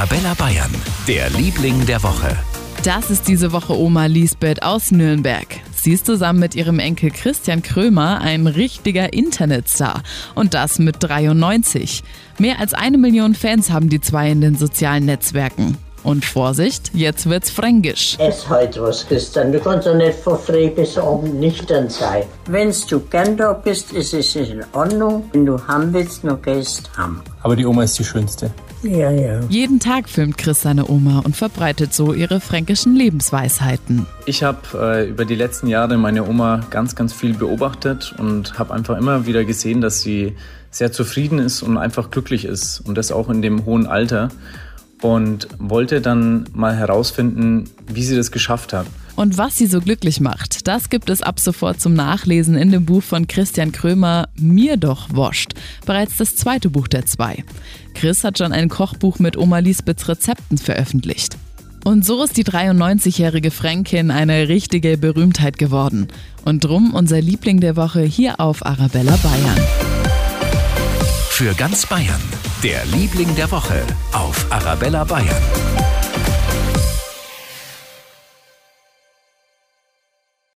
Arabella Bayern, der Liebling der Woche. Das ist diese Woche Oma Lisbeth aus Nürnberg. Sie ist zusammen mit ihrem Enkel Christian Krömer ein richtiger Internetstar. Und das mit 93. Mehr als eine Million Fans haben die zwei in den sozialen Netzwerken. Und Vorsicht, jetzt wird's fränkisch. Ess heute was, Christian. Du kannst doch nicht von früh bis abend nüchtern sein. Wenn du gern da bist, ist es in Ordnung. Wenn du haben willst, noch gehst haben. Aber die Oma ist die schönste. Ja, ja. Jeden Tag filmt Chris seine Oma und verbreitet so ihre fränkischen Lebensweisheiten. Ich habe äh, über die letzten Jahre meine Oma ganz, ganz viel beobachtet und habe einfach immer wieder gesehen, dass sie sehr zufrieden ist und einfach glücklich ist. Und das auch in dem hohen Alter und wollte dann mal herausfinden, wie sie das geschafft hat. Und was sie so glücklich macht, das gibt es ab sofort zum Nachlesen in dem Buch von Christian Krömer Mir doch wascht, bereits das zweite Buch der zwei. Chris hat schon ein Kochbuch mit Oma Lisbeths Rezepten veröffentlicht. Und so ist die 93-jährige Fränkin eine richtige Berühmtheit geworden. Und drum unser Liebling der Woche hier auf Arabella Bayern. Für ganz Bayern, der Liebling der Woche auf Arabella Bayern.